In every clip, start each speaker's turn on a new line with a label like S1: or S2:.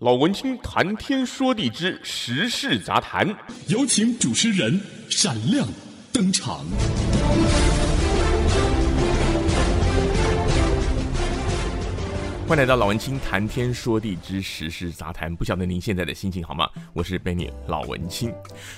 S1: 老文青谈天说地之时事杂谈，
S2: 有请主持人闪亮登场。
S1: 欢迎来到老文青谈天说地之时事杂谈。不晓得您现在的心情好吗？我是 Benny 老文青。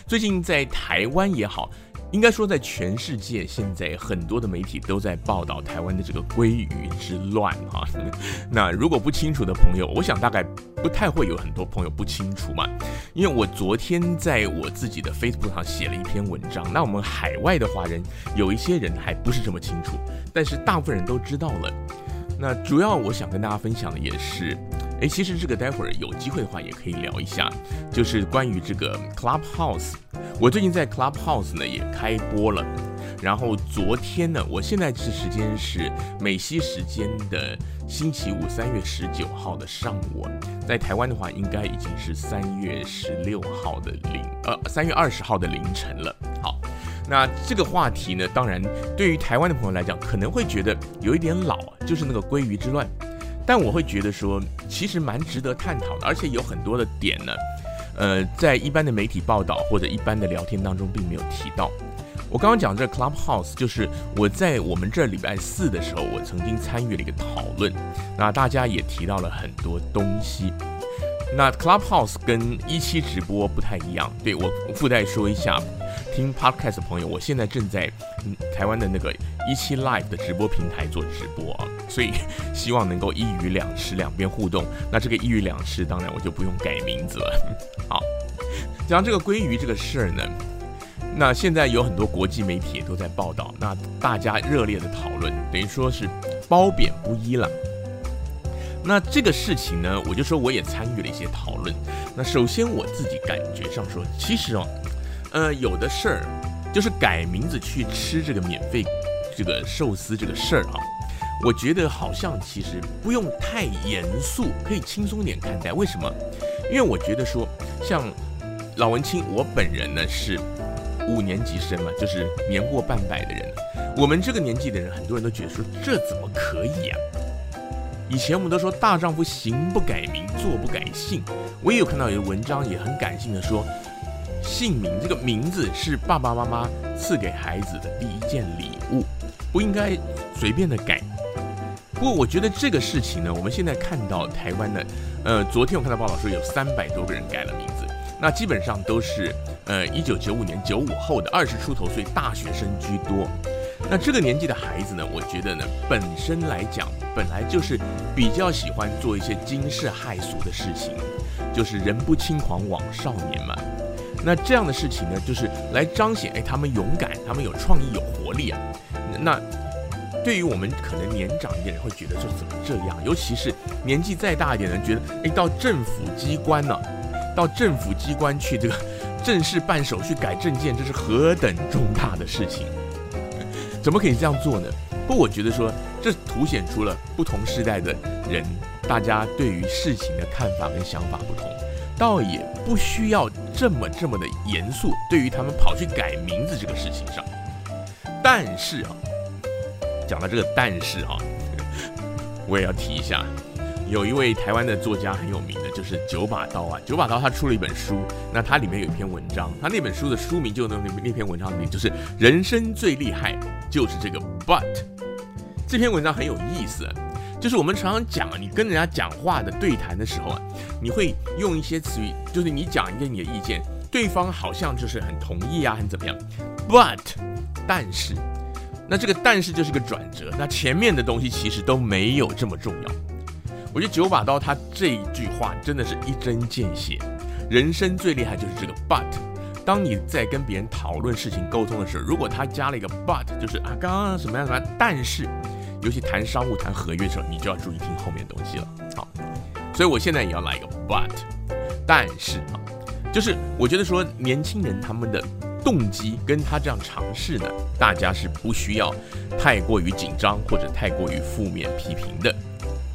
S1: 最近在台湾也好。应该说，在全世界，现在很多的媒体都在报道台湾的这个鲑鱼之乱哈。那如果不清楚的朋友，我想大概不太会有很多朋友不清楚嘛。因为我昨天在我自己的 Facebook 上写了一篇文章，那我们海外的华人有一些人还不是这么清楚，但是大部分人都知道了。那主要我想跟大家分享的也是，诶，其实这个待会儿有机会的话也可以聊一下，就是关于这个 Clubhouse。我最近在 Clubhouse 呢也开播了，然后昨天呢，我现在是时间是美西时间的星期五，三月十九号的上午，在台湾的话应该已经是三月十六号的凌，呃，三月二十号的凌晨了。好，那这个话题呢，当然对于台湾的朋友来讲，可能会觉得有一点老，就是那个鲑鱼之乱，但我会觉得说，其实蛮值得探讨的，而且有很多的点呢。呃，在一般的媒体报道或者一般的聊天当中，并没有提到。我刚刚讲这 Clubhouse，就是我在我们这礼拜四的时候，我曾经参与了一个讨论，那大家也提到了很多东西。那 Clubhouse 跟一期直播不太一样，对，我附带说一下。听 Podcast 的朋友，我现在正在台湾的那个一期 Live 的直播平台做直播啊，所以希望能够一鱼两吃，两边互动。那这个一鱼两吃，当然我就不用改名字了。好，讲这个鲑鱼这个事儿呢，那现在有很多国际媒体也都在报道，那大家热烈的讨论，等于说是褒贬不一了。那这个事情呢，我就说我也参与了一些讨论。那首先我自己感觉上说，其实哦。呃，有的事儿就是改名字去吃这个免费这个寿司这个事儿啊，我觉得好像其实不用太严肃，可以轻松点看待。为什么？因为我觉得说，像老文青，我本人呢是五年级生嘛，就是年过半百的人。我们这个年纪的人，很多人都觉得说，这怎么可以呀？以前我们都说大丈夫行不改名，坐不改姓。我也有看到有文章也很感性的说。姓名这个名字是爸爸妈妈赐给孩子的第一件礼物，不应该随便的改。不过我觉得这个事情呢，我们现在看到台湾的，呃，昨天我看到报道说有三百多个人改了名字，那基本上都是呃一九九五年九五后的二十出头岁大学生居多。那这个年纪的孩子呢，我觉得呢，本身来讲本来就是比较喜欢做一些惊世骇俗的事情，就是人不轻狂枉少年嘛。那这样的事情呢，就是来彰显，哎，他们勇敢，他们有创意，有活力啊。那对于我们可能年长一点人会觉得说怎么这样？尤其是年纪再大一点的人，觉得，哎，到政府机关呢、到政府机关去这个正式办手续改证件，这是何等重大的事情？怎么可以这样做呢？不，我觉得说这凸显出了不同时代的人，大家对于事情的看法跟想法不同。倒也不需要这么这么的严肃，对于他们跑去改名字这个事情上。但是啊，讲到这个但是啊，我也要提一下，有一位台湾的作家很有名的，就是九把刀啊。九把刀他出了一本书，那他里面有一篇文章，他那本书的书名就那那篇文章里面就是人生最厉害就是这个 but。这篇文章很有意思。就是我们常常讲啊，你跟人家讲话的对谈的时候啊，你会用一些词语，就是你讲一个你的意见，对方好像就是很同意啊，很怎么样？But，但是，那这个但是就是个转折，那前面的东西其实都没有这么重要。我觉得九把刀他这一句话真的是一针见血，人生最厉害就是这个 But。当你在跟别人讨论事情沟通的时候，如果他加了一个 But，就是啊刚刚什么样什么样，但是。尤其谈商务、谈合约的时候，你就要注意听后面的东西了。好，所以我现在也要来一个 but，但是啊，就是我觉得说年轻人他们的动机跟他这样尝试呢，大家是不需要太过于紧张或者太过于负面批评的。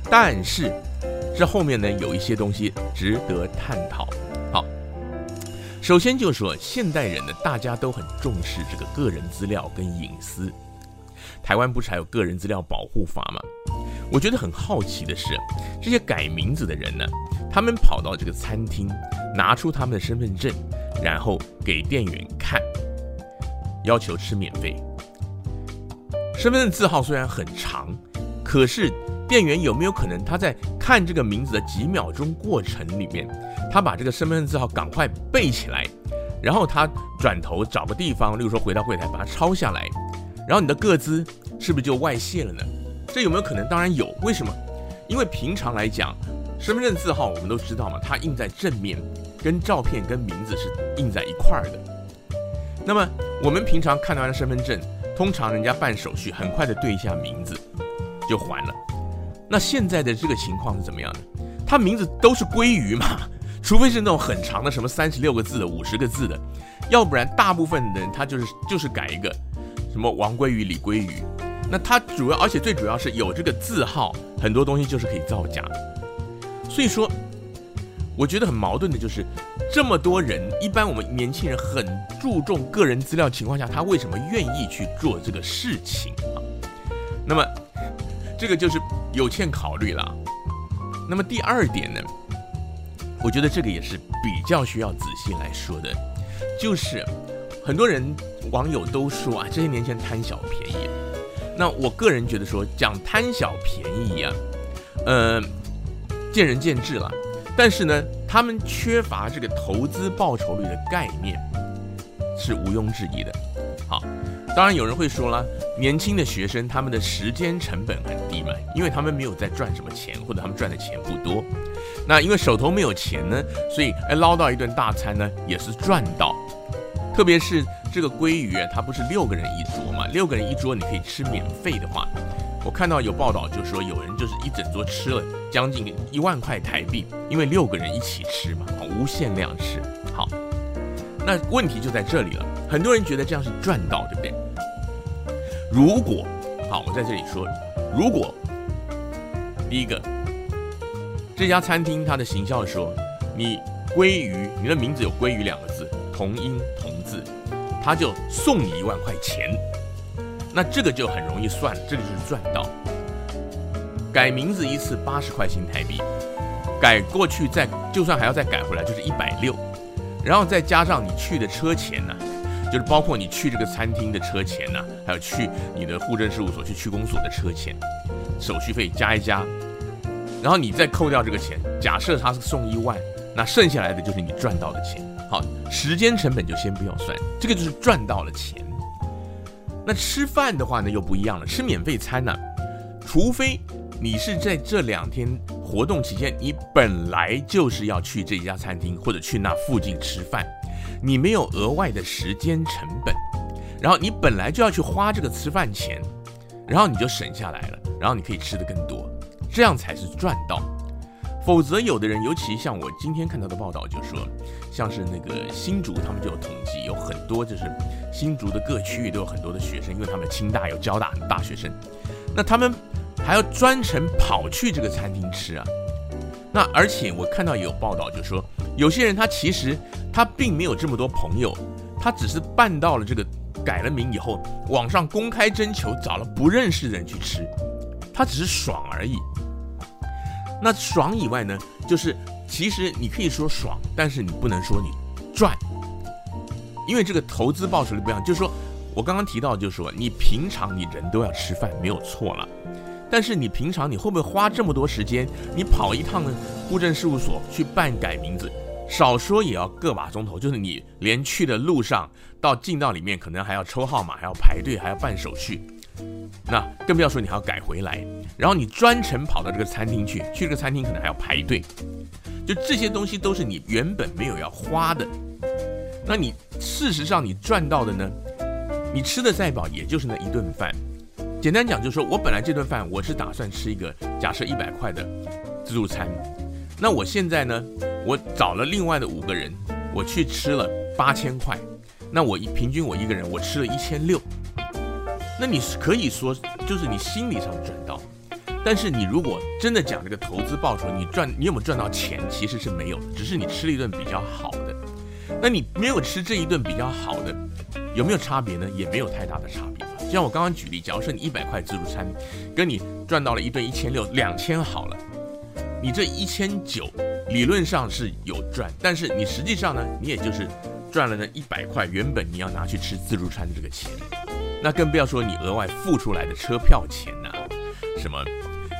S1: 但是这后面呢，有一些东西值得探讨。好，首先就是说现代人呢，大家都很重视这个个人资料跟隐私。台湾不是还有个人资料保护法吗？我觉得很好奇的是，这些改名字的人呢，他们跑到这个餐厅，拿出他们的身份证，然后给店员看，要求吃免费。身份证字号虽然很长，可是店员有没有可能他在看这个名字的几秒钟过程里面，他把这个身份证字号赶快背起来，然后他转头找个地方，例如说回到柜台把它抄下来，然后你的个资是不是就外泄了呢？这有没有可能？当然有。为什么？因为平常来讲，身份证字号我们都知道嘛，它印在正面，跟照片跟名字是印在一块儿的。那么我们平常看到的身份证，通常人家办手续很快的对一下名字就还了。那现在的这个情况是怎么样的？他名字都是鲑鱼嘛，除非是那种很长的，什么三十六个字的、五十个字的，要不然大部分的人他就是就是改一个什么王鲑鱼、李鲑鱼。那它主要，而且最主要是有这个字号，很多东西就是可以造假。所以说，我觉得很矛盾的就是，这么多人，一般我们年轻人很注重个人资料情况下，他为什么愿意去做这个事情啊？那么，这个就是有欠考虑了。那么第二点呢，我觉得这个也是比较需要仔细来说的，就是很多人网友都说啊，这些年轻人贪小便宜。那我个人觉得说，讲贪小便宜啊，呃，见仁见智了。但是呢，他们缺乏这个投资报酬率的概念，是毋庸置疑的。好，当然有人会说了，年轻的学生他们的时间成本很低嘛，因为他们没有在赚什么钱，或者他们赚的钱不多。那因为手头没有钱呢，所以哎捞到一顿大餐呢，也是赚到。特别是这个鲑鱼啊，它不是六个人一桌嘛？六个人一桌，你可以吃免费的话，我看到有报道就说有人就是一整桌吃了将近一万块台币，因为六个人一起吃嘛，无限量吃。好，那问题就在这里了，很多人觉得这样是赚到，对不对？如果，好，我在这里说，如果第一个这家餐厅它的行销说你鲑鱼，你的名字有鲑鱼两个字，同音同。他就送你一万块钱，那这个就很容易算，这个就是赚到。改名字一次八十块新台币，改过去再就算还要再改回来就是一百六，然后再加上你去的车钱呢、就是包括你去这个餐厅的车钱呢、还有去你的户政事务所去区公所的车钱，手续费加一加，然后你再扣掉这个钱，假设他是送一万，那剩下来的就是你赚到的钱。好，时间成本就先不要算，这个就是赚到了钱。那吃饭的话呢，又不一样了。吃免费餐呢，除非你是在这两天活动期间，你本来就是要去这家餐厅或者去那附近吃饭，你没有额外的时间成本，然后你本来就要去花这个吃饭钱，然后你就省下来了，然后你可以吃得更多，这样才是赚到。否则，有的人，尤其像我今天看到的报道，就说，像是那个新竹，他们就有统计，有很多就是新竹的各区域都有很多的学生，因为他们清大有交大大学生，那他们还要专程跑去这个餐厅吃啊。那而且我看到也有报道，就说有些人他其实他并没有这么多朋友，他只是办到了这个改了名以后，网上公开征求，找了不认识的人去吃，他只是爽而已。那爽以外呢，就是其实你可以说爽，但是你不能说你赚，因为这个投资报酬率不一样。就是说我刚刚提到，就是说你平常你人都要吃饭，没有错了，但是你平常你会不会花这么多时间，你跑一趟呢？户政事务所去办改名字，少说也要个把钟头，就是你连去的路上到进到里面，可能还要抽号码，还要排队，还要办手续。那更不要说你还要改回来，然后你专程跑到这个餐厅去，去这个餐厅可能还要排队，就这些东西都是你原本没有要花的。那你事实上你赚到的呢？你吃的再饱，也就是那一顿饭。简单讲就是说，我本来这顿饭我是打算吃一个假设一百块的自助餐，那我现在呢，我找了另外的五个人，我去吃了八千块，那我一平均我一个人我吃了一千六。那你是可以说，就是你心理上赚到，但是你如果真的讲这个投资报酬，你赚你有没有赚到钱？其实是没有的，只是你吃了一顿比较好的。那你没有吃这一顿比较好的，有没有差别呢？也没有太大的差别。就像我刚刚举例，假如说你一百块自助餐，跟你赚到了一顿一千六，两千好了，你这一千九理论上是有赚，但是你实际上呢，你也就是赚了那一百块，原本你要拿去吃自助餐的这个钱，那更不要说你额外付出来的车票钱呐、什么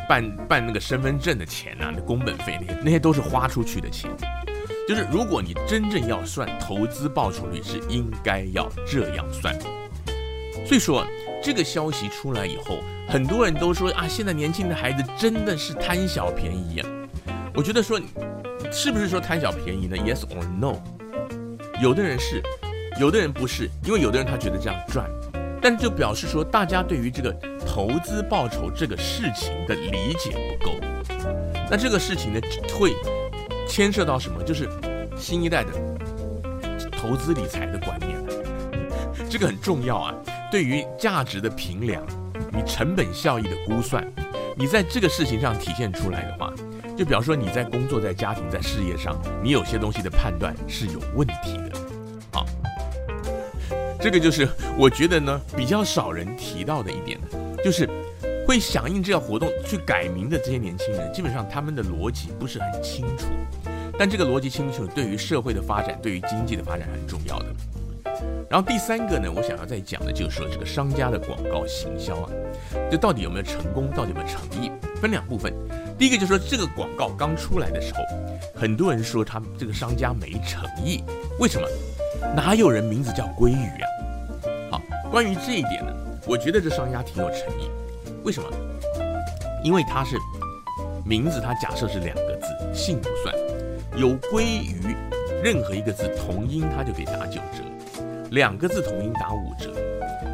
S1: 办办那个身份证的钱呐、那工本费那些那些都是花出去的钱。就是如果你真正要算投资报酬率，是应该要这样算。所以说这个消息出来以后，很多人都说啊，现在年轻的孩子真的是贪小便宜啊。我觉得说，是不是说贪小便宜呢？Yes or no？有的人是，有的人不是，因为有的人他觉得这样赚，但就表示说大家对于这个投资报酬这个事情的理解不够。那这个事情呢，会。牵涉到什么？就是新一代的投资理财的观念，这个很重要啊。对于价值的评量，你成本效益的估算，你在这个事情上体现出来的话，就比方说你在工作、在家庭、在事业上，你有些东西的判断是有问题。这个就是我觉得呢比较少人提到的一点，就是会响应这个活动去改名的这些年轻人，基本上他们的逻辑不是很清楚。但这个逻辑清楚，对于社会的发展，对于经济的发展很重要的。然后第三个呢，我想要再讲的就是说这个商家的广告行销啊，就到底有没有成功，到底有没有诚意？分两部分。第一个就是说这个广告刚出来的时候，很多人说他这个商家没诚意，为什么？哪有人名字叫鲑鱼啊？关于这一点呢，我觉得这商家挺有诚意。为什么？因为他是名字，他假设是两个字，姓不算。有归于，任何一个字同音，它就可以打九折；两个字同音打五折，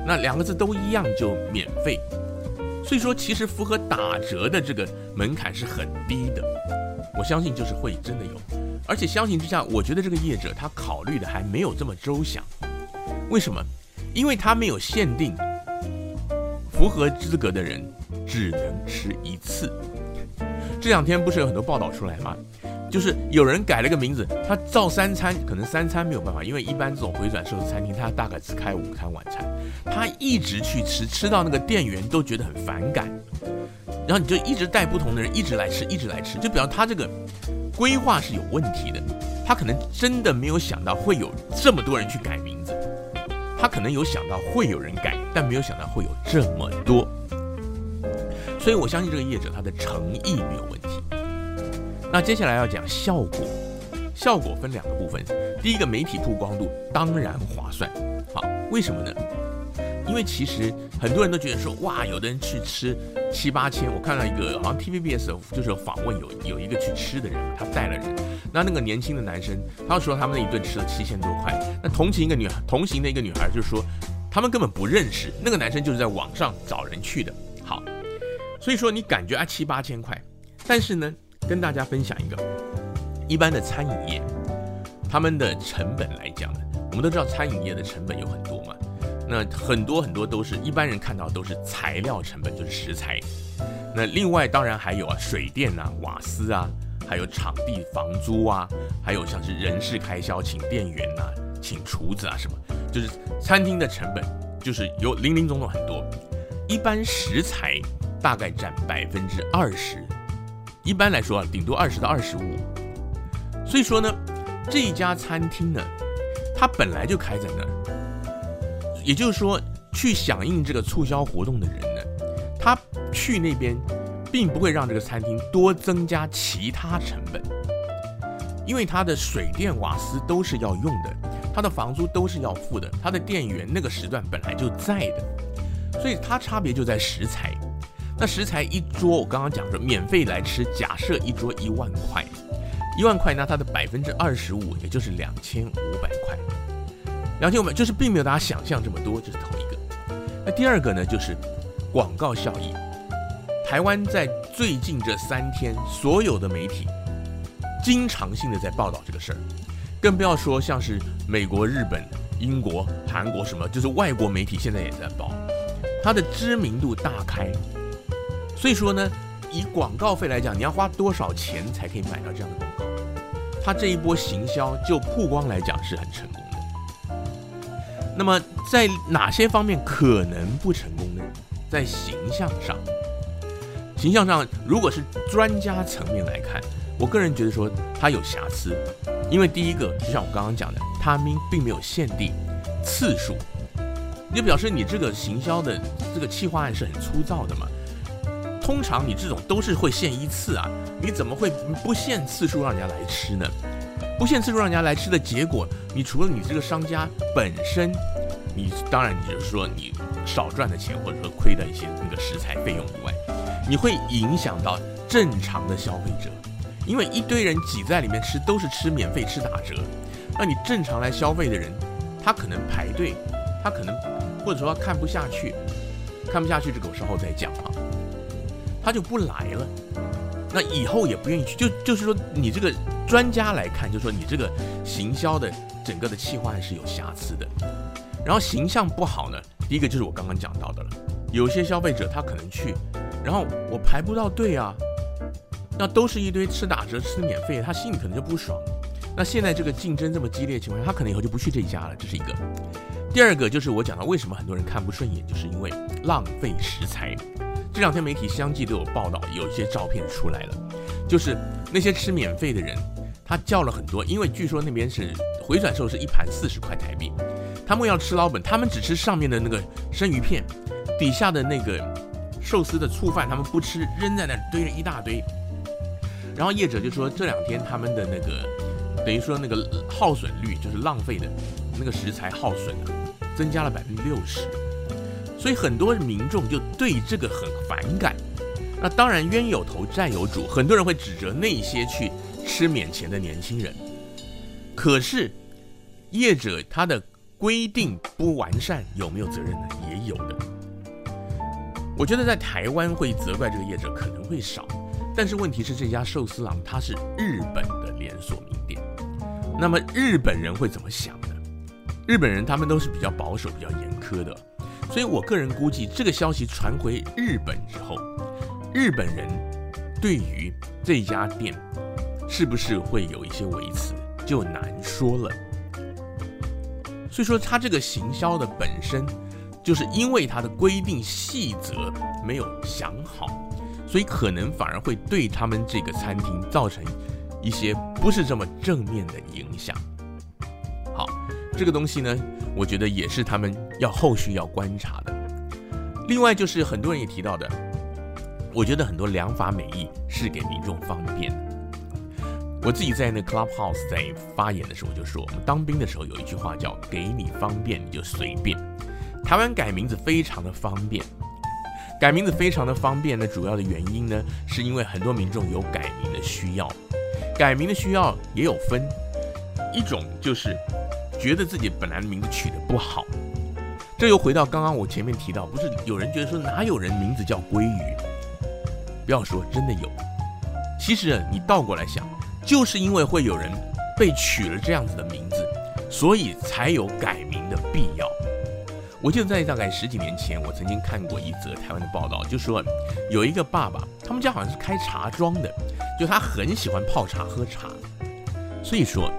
S1: 那两个字都一样就免费。所以说，其实符合打折的这个门槛是很低的。我相信就是会真的有，而且相形之下，我觉得这个业者他考虑的还没有这么周详。为什么？因为他没有限定符合资格的人只能吃一次。这两天不是有很多报道出来吗？就是有人改了个名字，他照三餐，可能三餐没有办法，因为一般这种回转寿司餐厅，他大概只开午餐晚餐，他一直去吃，吃到那个店员都觉得很反感，然后你就一直带不同的人一直来吃，一直来吃，就表示他这个规划是有问题的，他可能真的没有想到会有这么多人去改名字，他可能有想到会有人改，但没有想到会有这么多，所以我相信这个业者他的诚意没有问题。那接下来要讲效果，效果分两个部分。第一个媒体曝光度当然划算，好，为什么呢？因为其实很多人都觉得说，哇，有的人去吃七八千。我看到一个好像 TVBS 就是访问有有一个去吃的人，他带了人，那那个年轻的男生，他说他们那一顿吃了七千多块。那同行一个女孩，同行的一个女孩就说，他们根本不认识那个男生，就是在网上找人去的。好，所以说你感觉啊七八千块，但是呢。跟大家分享一个，一般的餐饮业，他们的成本来讲呢，我们都知道餐饮业的成本有很多嘛，那很多很多都是一般人看到都是材料成本，就是食材。那另外当然还有啊，水电啊、瓦斯啊，还有场地房租啊，还有像是人事开销，请店员啊、请厨子啊什么，就是餐厅的成本就是有林林总总很多，一般食材大概占百分之二十。一般来说啊，顶多二十到二十五。所以说呢，这一家餐厅呢，它本来就开在那儿。也就是说，去响应这个促销活动的人呢，他去那边，并不会让这个餐厅多增加其他成本，因为他的水电瓦斯都是要用的，他的房租都是要付的，他的店员那个时段本来就在的，所以它差别就在食材。那食材一桌，我刚刚讲说免费来吃，假设一桌一万块，一万块，那它的百分之二十五，也就是两千五百块，两千五百就是并没有大家想象这么多，这是头一个。那第二个呢，就是广告效益。台湾在最近这三天，所有的媒体经常性的在报道这个事儿，更不要说像是美国、日本、英国、韩国什么，就是外国媒体现在也在报，它的知名度大开。所以说呢，以广告费来讲，你要花多少钱才可以买到这样的广告？他这一波行销就曝光来讲是很成功的。那么在哪些方面可能不成功呢？在形象上，形象上，如果是专家层面来看，我个人觉得说它有瑕疵，因为第一个就像我刚刚讲的，他并并没有限定次数，就表示你这个行销的这个企划案是很粗糙的嘛。通常你这种都是会限一次啊，你怎么会不限次数让人家来吃呢？不限次数让人家来吃的结果，你除了你这个商家本身，你当然你就说你少赚的钱或者说亏的一些那个食材费用以外，你会影响到正常的消费者，因为一堆人挤在里面吃都是吃免费吃打折，那你正常来消费的人，他可能排队，他可能或者说看不下去，看不下去这个时候再讲啊，他就不来了，那以后也不愿意去，就就是说你这个。专家来看，就说你这个行销的整个的企划是有瑕疵的，然后形象不好呢。第一个就是我刚刚讲到的了，有些消费者他可能去，然后我排不到队啊，那都是一堆吃打折、吃免费，他心里可能就不爽。那现在这个竞争这么激烈情况下，他可能以后就不去这一家了，这是一个。第二个就是我讲到为什么很多人看不顺眼，就是因为浪费食材。这两天媒体相继都有报道，有一些照片出来了，就是那些吃免费的人。他叫了很多，因为据说那边是回转寿司一盘四十块台币，他们要吃老本，他们只吃上面的那个生鱼片，底下的那个寿司的醋饭他们不吃，扔在那堆了一大堆。然后业者就说这两天他们的那个等于说那个耗损率就是浪费的那个食材耗损啊，增加了百分之六十，所以很多民众就对这个很反感。那当然冤有头债有主，很多人会指责那些去。吃免钱的年轻人，可是业者他的规定不完善，有没有责任呢？也有的。我觉得在台湾会责怪这个业者可能会少，但是问题是这家寿司郎它是日本的连锁名店，那么日本人会怎么想呢？日本人他们都是比较保守、比较严苛的，所以我个人估计这个消息传回日本之后，日本人对于这家店。是不是会有一些维持，就难说了。所以说，他这个行销的本身，就是因为他的规定细则没有想好，所以可能反而会对他们这个餐厅造成一些不是这么正面的影响。好，这个东西呢，我觉得也是他们要后续要观察的。另外就是很多人也提到的，我觉得很多良法美意是给民众方便。我自己在那 Clubhouse 在发言的时候就说，我们当兵的时候有一句话叫“给你方便你就随便”。台湾改名字非常的方便，改名字非常的方便呢，主要的原因呢，是因为很多民众有改名的需要。改名的需要也有分，一种就是觉得自己本来的名字取得不好，这又回到刚刚我前面提到，不是有人觉得说哪有人名字叫鲑鱼？不要说真的有，其实你倒过来想。就是因为会有人被取了这样子的名字，所以才有改名的必要。我记得在大概十几年前，我曾经看过一则台湾的报道，就说有一个爸爸，他们家好像是开茶庄的，就他很喜欢泡茶喝茶，所以说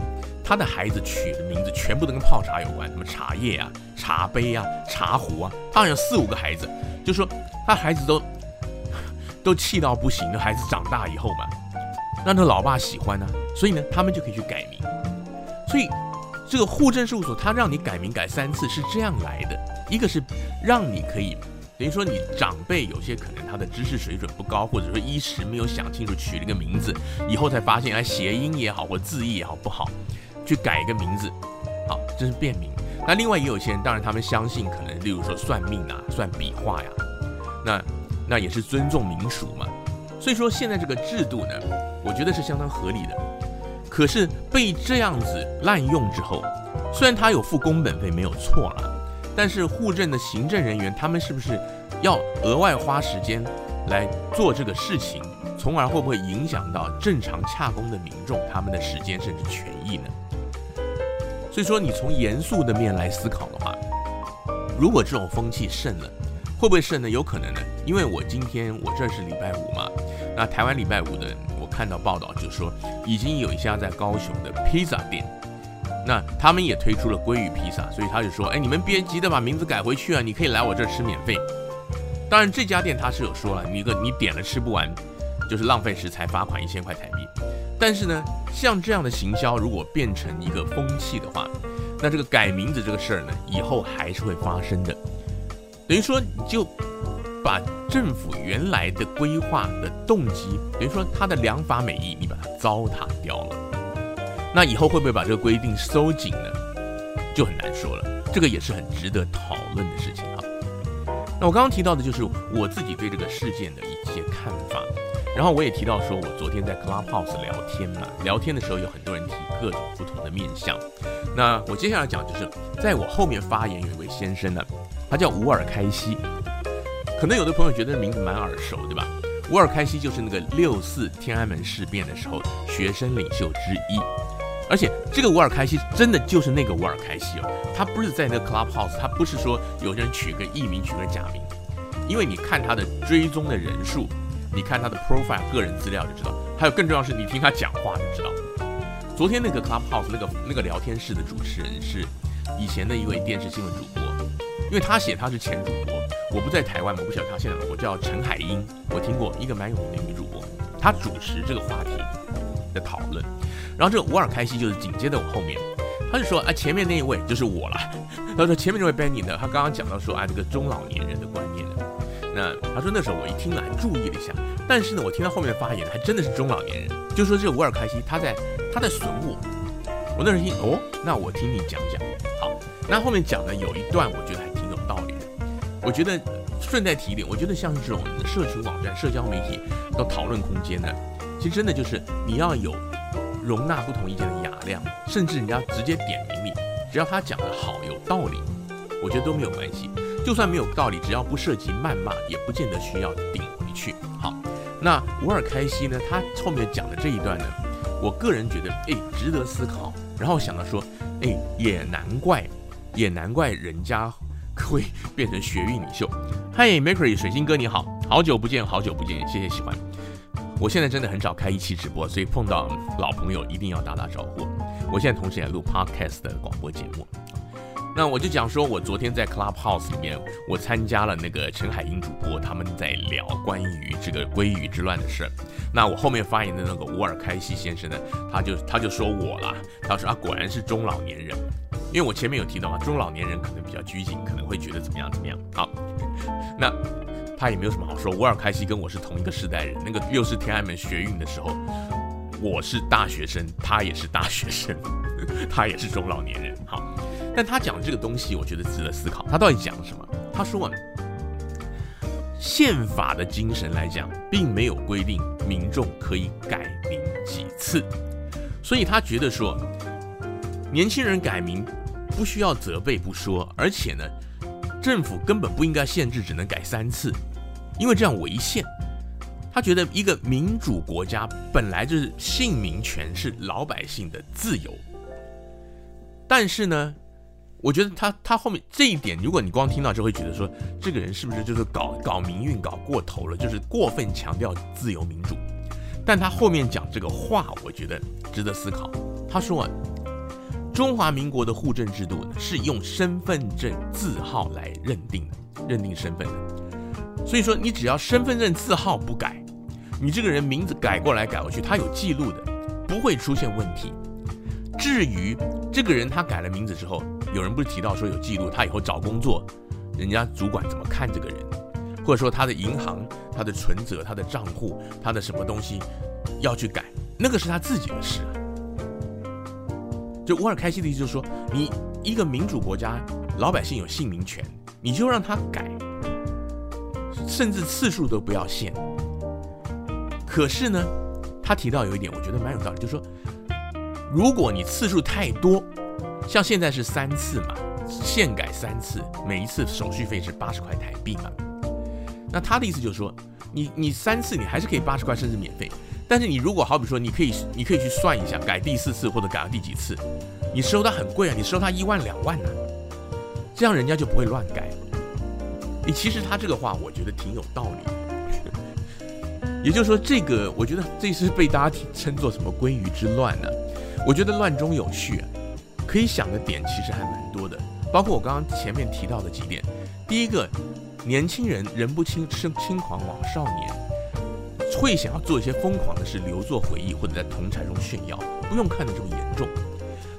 S1: 他的孩子取的名字全部都跟泡茶有关，什么茶叶啊、茶杯啊、茶壶啊，他好像四五个孩子，就说他孩子都都气到不行，那孩子长大以后嘛。让他老爸喜欢呢、所以呢，他们就可以去改名。所以，这个户政事务所他让你改名改三次是这样来的：一个是让你可以，等于说你长辈有些可能他的知识水准不高，或者说一时没有想清楚取了一个名字，以后才发现啊谐音也好或字义也好不好，去改一个名字，好，这是变名。那另外也有些人，当然他们相信可能，例如说算命啊、算笔画呀，那那也是尊重民俗嘛。所以说现在这个制度呢，我觉得是相当合理的。可是被这样子滥用之后，虽然他有付工本费没有错了，但是户政的行政人员他们是不是要额外花时间来做这个事情，从而会不会影响到正常洽公的民众他们的时间甚至权益呢？所以说你从严肃的面来思考的话，如果这种风气盛了。会不会是呢？有可能呢，因为我今天我这是礼拜五嘛，那台湾礼拜五的，我看到报道就说，已经有一家在高雄的披萨店，那他们也推出了鲑鱼披萨，所以他就说，哎，你们别急着把名字改回去啊，你可以来我这吃免费。当然这家店他是有说了，你个你点了吃不完，就是浪费食材，罚款一千块台币。但是呢，像这样的行销如果变成一个风气的话，那这个改名字这个事儿呢，以后还是会发生的。等于说，你就把政府原来的规划的动机，等于说它的良法美意，你把它糟蹋掉了。那以后会不会把这个规定收紧呢？就很难说了。这个也是很值得讨论的事情啊。那我刚刚提到的就是我自己对这个事件的一些看法。然后我也提到说，我昨天在 Clubhouse 聊天嘛，聊天的时候有很多人提各种不同的面相。那我接下来讲就是，在我后面发言有一位先生呢，他叫吴尔开西，可能有的朋友觉得名字蛮耳熟，对吧？吴尔开西就是那个六四天安门事变的时候学生领袖之一，而且这个吴尔开西真的就是那个吴尔开西哦，他不是在那个 Clubhouse，他不是说有人取个艺名取个假名，因为你看他的追踪的人数。你看他的 profile 个人资料就知道，还有更重要是，你听他讲话就知道。昨天那个 Clubhouse 那个那个聊天室的主持人是以前的一位电视新闻主播，因为他写他是前主播，我不在台湾，我不晓得他现在，我叫陈海英，我听过一个蛮有名的女主播，她主持这个话题的讨论。然后这个吴尔开西就是紧接着我后面，他就说啊，前面那一位就是我了。他说前面这位 Benny 呢，他刚刚讲到说啊，这个中老年人的关。那他说那时候我一听啊注意了一下，但是呢，我听到后面的发言还真的是中老年人，就说这个吴尔开西他在他在损我，我那时候一听哦，那我听你讲讲。好，那后面讲的有一段我觉得还挺有道理的，我觉得顺带提一点，我觉得像这种社群网站、社交媒体的讨论空间呢，其实真的就是你要有容纳不同意见的雅量，甚至人家直接点名你，只要他讲的好有道理，我觉得都没有关系。就算没有道理，只要不涉及谩骂，也不见得需要顶回去。好，那吴尔开西呢？他后面讲的这一段呢，我个人觉得，哎，值得思考。然后想到说，哎，也难怪，也难怪人家会变成学运领袖。嗨，Mercury 水星哥你好，好久不见，好久不见，谢谢喜欢。我现在真的很少开一期直播，所以碰到老朋友一定要打打招呼。我现在同时也录 Podcast 的广播节目。那我就讲说，我昨天在 Clubhouse 里面，我参加了那个陈海英主播他们在聊关于这个鲑鱼之乱的事。那我后面发言的那个乌尔开西先生呢，他就他就说我了，他说啊，果然是中老年人，因为我前面有提到嘛，中老年人可能比较拘谨，可能会觉得怎么样怎么样。好，那他也没有什么好说，乌尔开西跟我是同一个时代人，那个又是天安门学运的时候，我是大学生，他也是大学生，他也是中老年人。好。但他讲这个东西，我觉得值得思考。他到底讲什么？他说啊，宪法的精神来讲，并没有规定民众可以改名几次，所以他觉得说，年轻人改名不需要责备不说，而且呢，政府根本不应该限制只能改三次，因为这样违宪。他觉得一个民主国家本来就是姓名权是老百姓的自由，但是呢。我觉得他他后面这一点，如果你光听到就会觉得说，这个人是不是就是搞搞民运搞过头了，就是过分强调自由民主。但他后面讲这个话，我觉得值得思考。他说啊，中华民国的户政制度呢，是用身份证字号来认定的，认定身份的。所以说，你只要身份证字号不改，你这个人名字改过来改过去，他有记录的，不会出现问题。至于这个人他改了名字之后，有人不是提到说有记录，他以后找工作，人家主管怎么看这个人，或者说他的银行、他的存折、他的账户、他的什么东西要去改，那个是他自己的事啊。就吴尔开西的意思就是说，你一个民主国家，老百姓有姓名权，你就让他改，甚至次数都不要限。可是呢，他提到有一点，我觉得蛮有道理，就是说。如果你次数太多，像现在是三次嘛，限改三次，每一次手续费是八十块台币嘛。那他的意思就是说，你你三次你还是可以八十块甚至免费，但是你如果好比说，你可以你可以去算一下，改第四次或者改到第几次，你收他很贵啊，你收他一万两万呢，这样人家就不会乱改。你其实他这个话我觉得挺有道理，也就是说这个我觉得这是被大家称作什么鲑鱼之乱呢？我觉得乱中有序，可以想的点其实还蛮多的，包括我刚刚前面提到的几点。第一个，年轻人人不轻轻轻狂枉少年，会想要做一些疯狂的事留作回忆，或者在同侪中炫耀，不用看得这么严重。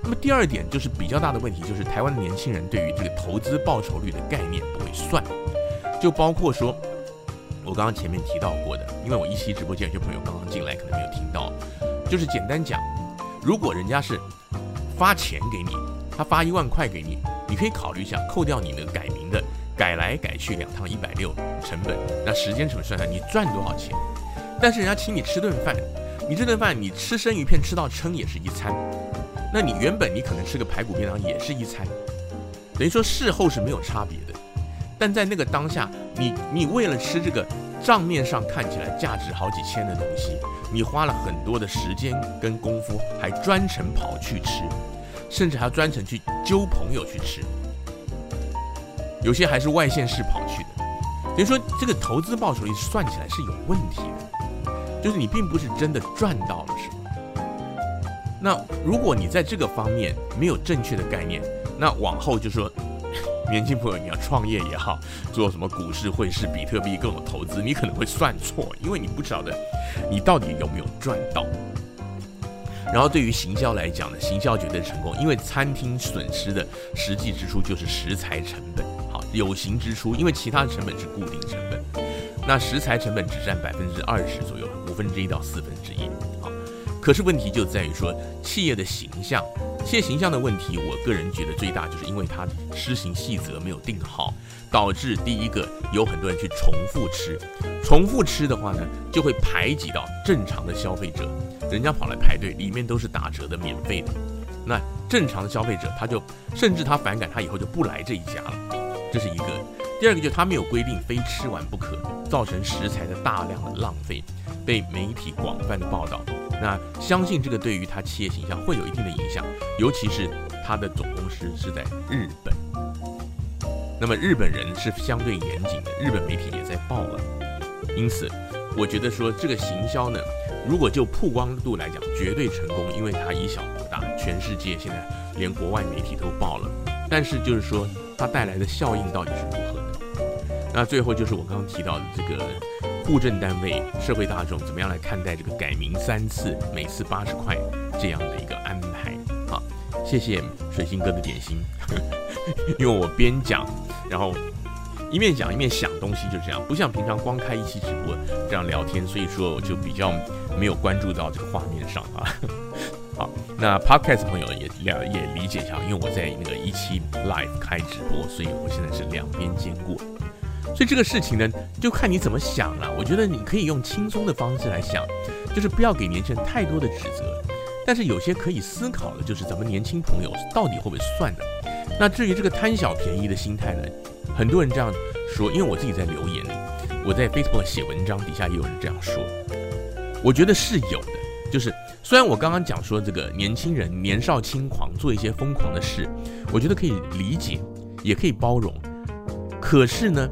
S1: 那么第二点就是比较大的问题，就是台湾的年轻人对于这个投资报酬率的概念不会算，就包括说，我刚刚前面提到过的，因为我一期直播间有些朋友刚刚进来可能没有听到，就是简单讲，如果人家是发钱给你，他发一万块给你，你可以考虑一下，扣掉你那个改名的改来改去两趟一百六成本，那时间成本算算，你赚多少钱？但是人家请你吃顿饭，你这顿饭你吃生鱼片吃到撑也是一餐，那你原本你可能吃个排骨便当也是一餐，等于说事后是没有差别的，但在那个当下，你你为了吃这个账面上看起来价值好几千的东西，你花了很多的时间跟功夫，还专程跑去吃。甚至还要专程去揪朋友去吃，有些还是外县市跑去的。等于说，这个投资报酬率算起来是有问题的，就是你并不是真的赚到了什么。那如果你在这个方面没有正确的概念，那往后就说，年轻朋友你要创业也好，做什么股市、汇市、比特币各种投资，你可能会算错，因为你不晓得你到底有没有赚到。然后对于行销来讲呢，行销绝对成功，因为餐厅损失的实际支出就是食材成本，好，有形支出，因为其他的成本是固定成本，那食材成本只占百分之二十左右，五分之一到四分之一，好，可是问题就在于说企业的形象，蟹形象的问题，我个人觉得最大就是因为它施行细则没有定好，导致第一个有很多人去重复吃，重复吃的话呢，就会排挤到正常的消费者。人家跑来排队，里面都是打折的、免费的。那正常的消费者，他就甚至他反感，他以后就不来这一家了。这是一个。第二个就是他没有规定非吃完不可，造成食材的大量的浪费，被媒体广泛的报道。那相信这个对于他企业形象会有一定的影响，尤其是他的总公司是在日本。那么日本人是相对严谨的，日本媒体也在报了。因此，我觉得说这个行销呢。如果就曝光度来讲，绝对成功，因为它以小博大，全世界现在连国外媒体都报了。但是就是说，它带来的效应到底是如何的？那最后就是我刚刚提到的这个户政单位、社会大众怎么样来看待这个改名三次，每次八十块这样的一个安排？好，谢谢水星哥的点心，因为我边讲，然后。一面讲一面想东西，就这样，不像平常光开一期直播这样聊天，所以说我就比较没有关注到这个画面上啊。那 Podcast 朋友也了也理解一下，因为我在那个一期 Live 开直播，所以我现在是两边兼顾。所以这个事情呢，就看你怎么想了。我觉得你可以用轻松的方式来想，就是不要给年轻人太多的指责，但是有些可以思考的，就是咱们年轻朋友到底会不会算的。那至于这个贪小便宜的心态呢？很多人这样说，因为我自己在留言，我在 Facebook 写文章，底下也有人这样说。我觉得是有的，就是虽然我刚刚讲说这个年轻人年少轻狂做一些疯狂的事，我觉得可以理解，也可以包容。可是呢，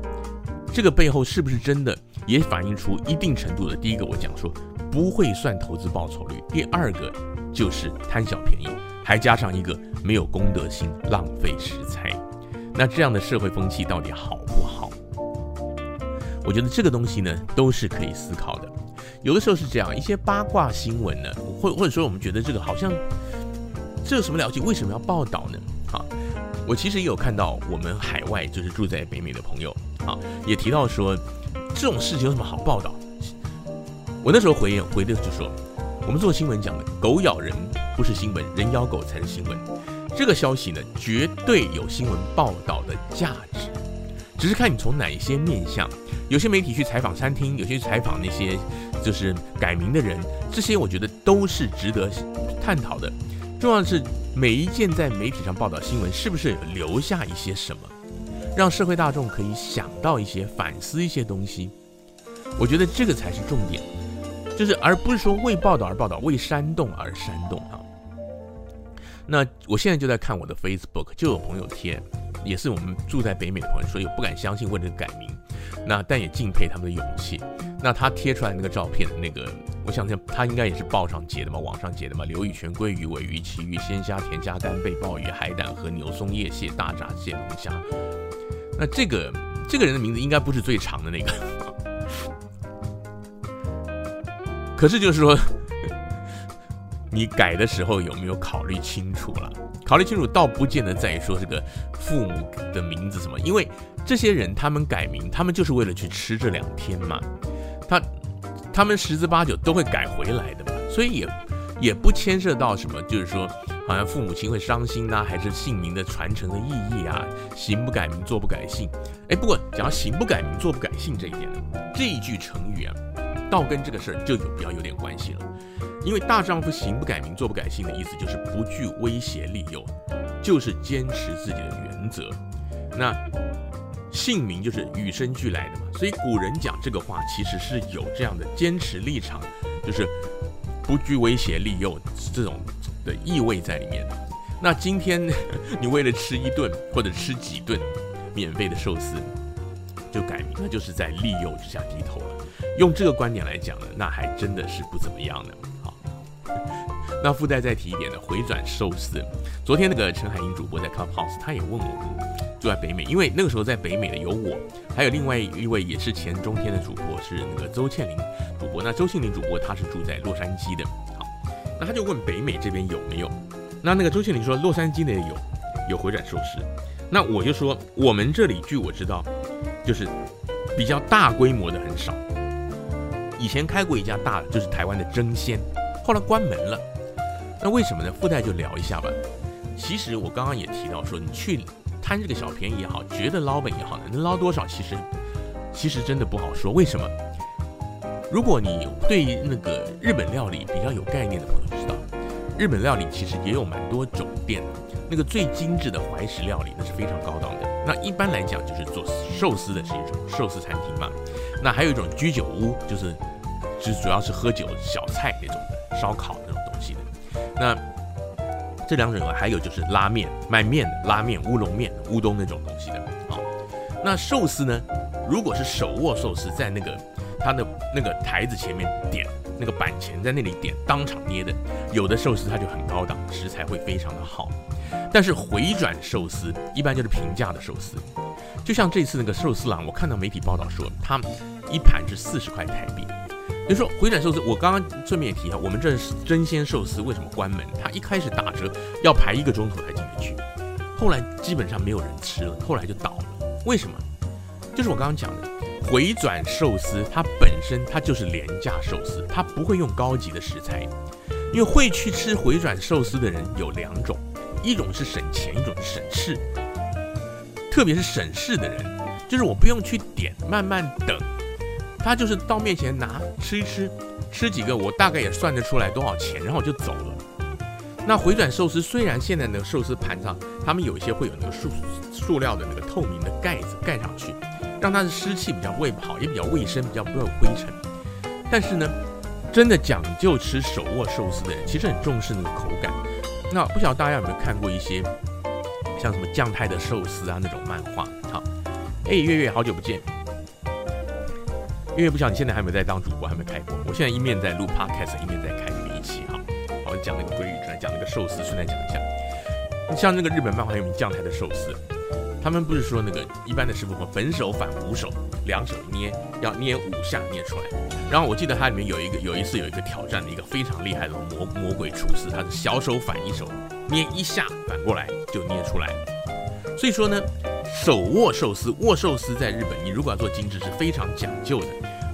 S1: 这个背后是不是真的也反映出一定程度的？第一个我讲说不会算投资报酬率，第二个就是贪小便宜，还加上一个没有公德心，浪费食材。那这样的社会风气到底好不好？我觉得这个东西呢，都是可以思考的。有的时候是这样，一些八卦新闻呢，或或者说我们觉得这个好像这有什么了解？为什么要报道呢？啊，我其实也有看到我们海外就是住在北美的朋友啊，也提到说这种事情有什么好报道？我那时候回应回的就说，我们做新闻讲的，狗咬人不是新闻，人咬狗才是新闻。这个消息呢，绝对有新闻报道的价值，只是看你从哪一些面向。有些媒体去采访餐厅，有些采访那些就是改名的人，这些我觉得都是值得探讨的。重要的是每一件在媒体上报道新闻，是不是有留下一些什么，让社会大众可以想到一些、反思一些东西。我觉得这个才是重点，就是而不是说为报道而报道，为煽动而煽动啊。那我现在就在看我的 Facebook，就有朋友贴，也是我们住在北美的朋友所以不敢相信为了改名，那但也敬佩他们的勇气。那他贴出来那个照片，那个我想想，他应该也是报上截的嘛，网上截的嘛。刘宇全鲑鱼、尾鱼、旗鱼、鲜虾、甜虾、干贝、鲍鱼、海胆和牛松叶蟹、大闸蟹、龙虾。那这个这个人的名字应该不是最长的那个，可是就是说，你改的时候有没有考虑清楚了？考虑清楚倒不见得在于说这个父母的名字什么，因为这些人他们改名，他们就是为了去吃这两天嘛，他。他们十之八九都会改回来的嘛，所以也也不牵涉到什么，就是说好像父母亲会伤心呐、啊，还是姓名的传承的意义啊，行不改名，坐不改姓。哎，不过讲到行不改名，坐不改姓这一点呢，这一句成语啊，倒跟这个事儿就有比较有点关系了。因为大丈夫行不改名，坐不改姓的意思就是不惧威胁利诱，就是坚持自己的原则。那。姓名就是与生俱来的嘛，所以古人讲这个话其实是有这样的坚持立场，就是不惧威胁利诱这种的意味在里面。那今天你为了吃一顿或者吃几顿免费的寿司就改名，那就是在利诱之下低头了。用这个观点来讲呢，那还真的是不怎么样的。那附带再提一点的回转寿司，昨天那个陈海英主播在 Clubhouse，他也问我们。住在北美，因为那个时候在北美的有我，还有另外一位也是前中天的主播，是那个周倩玲主播。那周倩玲主播她是住在洛杉矶的，好，那他就问北美这边有没有？那那个周倩玲说洛杉矶的也有，有回转寿司。那我就说我们这里据我知道，就是比较大规模的很少。以前开过一家大的，就是台湾的争鲜，后来关门了。那为什么呢？附带就聊一下吧。其实我刚刚也提到说，你去。贪这个小便宜也好，觉得捞本也好呢，能捞多少其实其实真的不好说。为什么？如果你对那个日本料理比较有概念的朋友知道，日本料理其实也有蛮多种店。那个最精致的怀石料理那是非常高档的。那一般来讲就是做寿司的是一种寿司餐厅嘛。那还有一种居酒屋，就是就主要是喝酒小菜那种的烧烤。那这两种，还有就是拉面卖面的拉面、乌龙面、乌冬那种东西的啊。那寿司呢？如果是手握寿司，在那个他的那个台子前面点那个板前，在那里点当场捏的，有的寿司它就很高档，食材会非常的好。但是回转寿司一般就是平价的寿司，就像这次那个寿司郎，我看到媒体报道说，他一盘是四十块台币。比如说回转寿司，我刚刚顺便也提一下，我们这是争鲜寿司为什么关门？它一开始打折要排一个钟头才进得去，后来基本上没有人吃了，后来就倒了。为什么？就是我刚刚讲的回转寿司，它本身它就是廉价寿司，它不会用高级的食材。因为会去吃回转寿司的人有两种，一种是省钱，一种是省事。特别是省事的人，就是我不用去点，慢慢等。他就是到面前拿吃一吃，吃几个我大概也算得出来多少钱，然后我就走了。那回转寿司虽然现在那个寿司盘上，他们有一些会有那个塑塑料的那个透明的盖子盖上去，让它的湿气比较不会跑，也比较卫生，比较不会有灰尘。但是呢，真的讲究吃手握寿司的人，其实很重视那个口感。那不晓得大家有没有看过一些像什么酱太的寿司啊那种漫画？好，哎，月月好久不见。因为不晓得你现在还没在当主播，还没开播。我现在一面在录 podcast，一面在开那个一期哈。好，讲那个鲑鱼，来讲那个寿司，顺带讲一下。像那个日本漫画有名将台的寿司，他们不是说那个一般的师傅会本手反五手，两手捏要捏五下捏出来。然后我记得它里面有一个有一次有一个挑战的一个非常厉害的魔魔鬼厨师，他是小手反一手，捏一下反过来就捏出来。所以说呢。手握寿司，握寿司在日本，你如果要做精致是非常讲究的，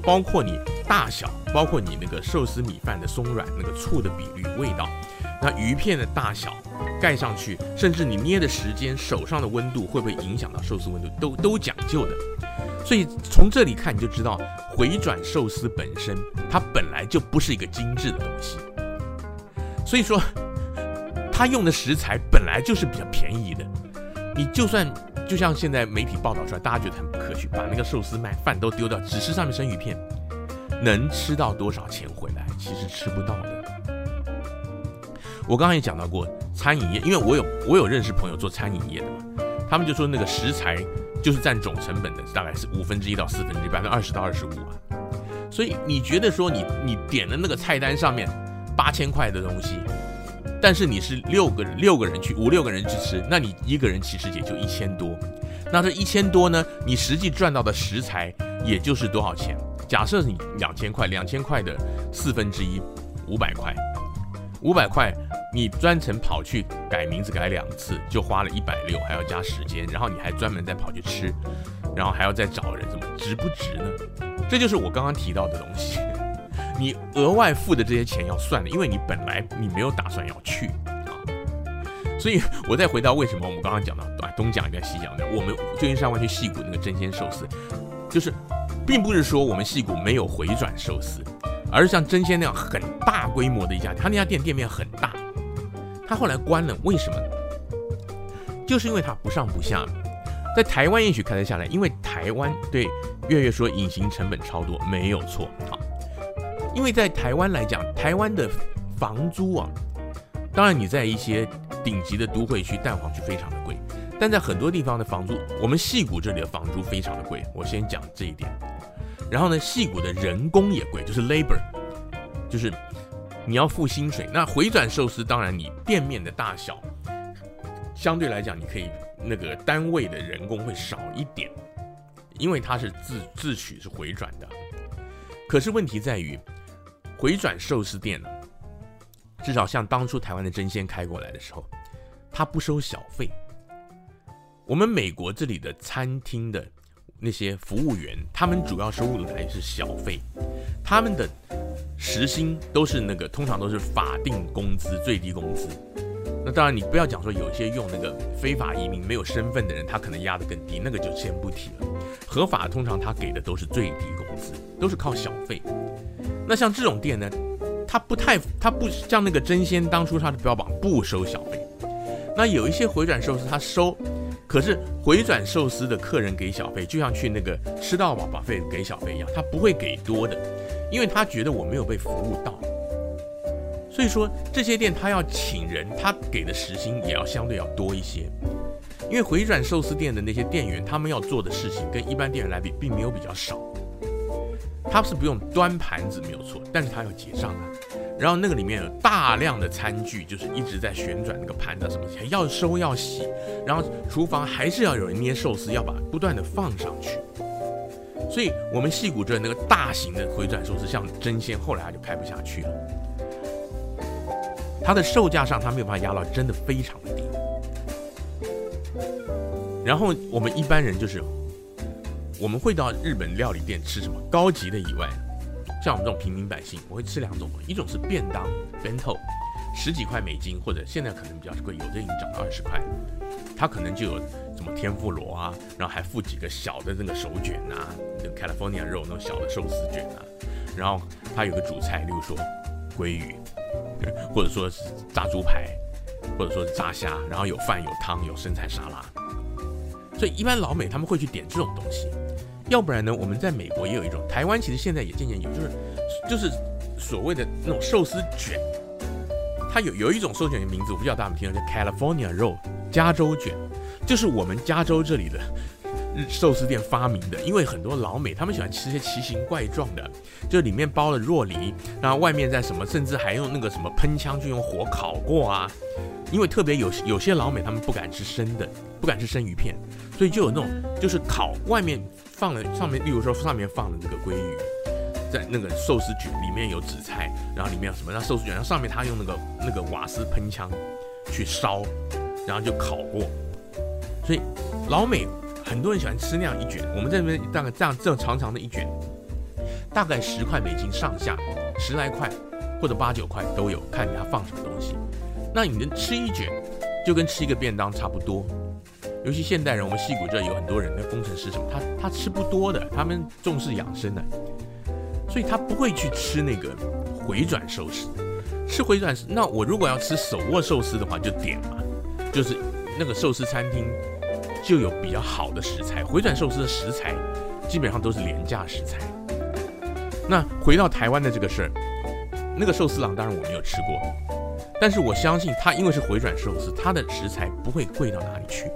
S1: 包括你大小，包括你那个寿司米饭的松软，那个醋的比率、味道，那鱼片的大小，盖上去，甚至你捏的时间、手上的温度会不会影响到寿司温度，都都讲究的。所以从这里看你就知道，回转寿司本身它本来就不是一个精致的东西，所以说它用的食材本来就是比较便宜的，你就算。就像现在媒体报道出来，大家觉得很不可取，把那个寿司卖饭都丢掉，只吃上面生鱼片，能吃到多少钱回来？其实吃不到的。我刚刚也讲到过餐饮业，因为我有我有认识朋友做餐饮业的嘛，他们就说那个食材就是占总成本的大概是五分之一到四分之一，百分之二十到二十五啊。所以你觉得说你你点的那个菜单上面八千块的东西，但是你是六个六个人去五六个人去吃，那你一个人其实也就一千多。那这一千多呢，你实际赚到的食材也就是多少钱？假设你两千块，两千块的四分之一，五百块，五百块，你专程跑去改名字改两次，就花了一百六，还要加时间，然后你还专门再跑去吃，然后还要再找人，怎么值不值呢？这就是我刚刚提到的东西，你额外付的这些钱要算的，因为你本来你没有打算要去啊，所以我再回到为什么我们刚刚讲到，对，东讲一遍西讲一遍，我们旧金山湾区矽谷那个真鲜寿司，就是并不是说我们戏谷没有回转寿司，而是像真鲜那样很大规模的一家，他那家店店面很大，他后来关了，为什么？就是因为他不上不下。在台湾也许开得下来，因为台湾对月月说隐形成本超多，没有错啊。因为在台湾来讲，台湾的房租啊，当然你在一些顶级的都会区、蛋黄区非常的贵，但在很多地方的房租，我们矽谷这里的房租非常的贵。我先讲这一点。然后呢，矽谷的人工也贵，就是 labor，就是你要付薪水。那回转寿司，当然你店面的大小，相对来讲你可以。那个单位的人工会少一点，因为它是自自取是回转的。可是问题在于，回转寿司店，至少像当初台湾的争鲜开过来的时候，他不收小费。我们美国这里的餐厅的那些服务员，他们主要收入的来源是小费，他们的时薪都是那个通常都是法定工资，最低工资。那当然，你不要讲说有些用那个非法移民没有身份的人，他可能压得更低，那个就先不提了。合法通常他给的都是最低工资，都是靠小费。那像这种店呢，他不太，他不像那个真鲜当初他的标榜不收小费。那有一些回转寿司他收，可是回转寿司的客人给小费，就像去那个吃到饱把费给小费一样，他不会给多的，因为他觉得我没有被服务到。所以说，这些店他要请人，他给的时薪也要相对要多一些，因为回转寿司店的那些店员，他们要做的事情跟一般店员来比，并没有比较少。他是不用端盘子没有错，但是他要结账啊。然后那个里面有大量的餐具，就是一直在旋转那个盘子什么，还要收要洗。然后厨房还是要有人捏寿司，要把不断的放上去。所以我们矽谷这那个大型的回转寿司，像争鲜，后来他就拍不下去了。它的售价上，它没有办法压到，真的非常的低。然后我们一般人就是，我们会到日本料理店吃什么高级的以外，像我们这种平民百姓，我会吃两种，一种是便当 bento，十几块美金，或者现在可能比较贵，有的已经涨到二十块，它可能就有什么天妇罗啊，然后还附几个小的那个手卷啊，那个 California 肉那种小的寿司卷啊，然后它有个主菜，例如说鲑鱼。或者说是炸猪排，或者说是炸虾，然后有饭有汤有生菜沙拉，所以一般老美他们会去点这种东西。要不然呢，我们在美国也有一种，台湾其实现在也渐渐有，就是就是所谓的那种寿司卷，它有有一种寿卷的名字，我不知道大家有没有听到，叫 California 肉加州卷，就是我们加州这里的。寿司店发明的，因为很多老美他们喜欢吃些奇形怪状的，就里面包了若梨，然后外面在什么，甚至还用那个什么喷枪，去用火烤过啊。因为特别有有些老美他们不敢吃生的，不敢吃生鱼片，所以就有那种就是烤外面放了上面，例如说上面放了那个鲑鱼，在那个寿司卷里面有紫菜，然后里面有什么？那寿司卷，然后上面他用那个那个瓦斯喷枪去烧，然后就烤过，所以老美。很多人喜欢吃那样一卷，我们这边大概这样这样长长的一卷，大概十块美金上下，十来块或者八九块都有，看你它放什么东西。那你能吃一卷，就跟吃一个便当差不多。尤其现代人，我们矽谷这有很多人，那工程师什么，他他吃不多的，他们重视养生的，所以他不会去吃那个回转寿司。吃回转，那我如果要吃手握寿司的话，就点嘛，就是那个寿司餐厅。就有比较好的食材，回转寿司的食材基本上都是廉价食材。那回到台湾的这个事儿，那个寿司郎当然我没有吃过，但是我相信他因为是回转寿司，他的食材不会贵到哪里去。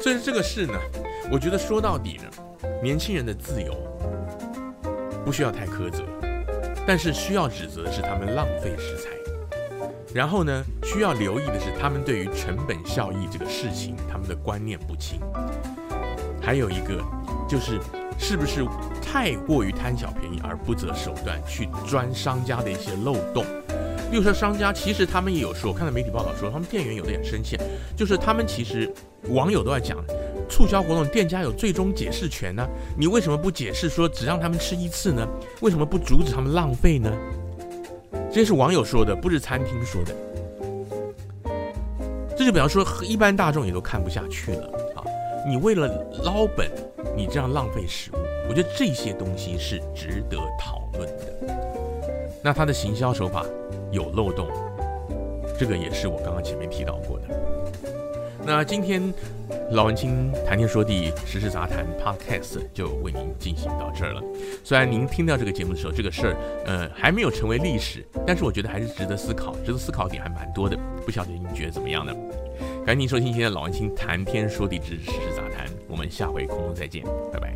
S1: 所以这个事呢，我觉得说到底呢，年轻人的自由不需要太苛责，但是需要指责的是他们浪费食材。然后呢，需要留意的是他们对于成本效益这个事情，他们的观念不清。还有一个就是，是不是太过于贪小便宜而不择手段去钻商家的一些漏洞？例如说，商家其实他们也有说，我看到媒体报道说，他们店员有的也深陷，就是他们其实网友都在讲，促销活动店家有最终解释权呢，你为什么不解释说只让他们吃一次呢？为什么不阻止他们浪费呢？这是网友说的，不是餐厅说的。这就比方说，一般大众也都看不下去了啊！你为了捞本，你这样浪费食物，我觉得这些东西是值得讨论的。那他的行销手法有漏洞，这个也是我刚刚前面提到过的。那今天。老文青谈天说地，时事杂谈 Podcast 就为您进行到这儿了。虽然您听到这个节目的时候，这个事儿呃还没有成为历史，但是我觉得还是值得思考，值得思考点还蛮多的。不晓得您觉得怎么样呢？赶紧收听今天的老文青谈天说地之时事杂谈，我们下回空中再见，拜拜。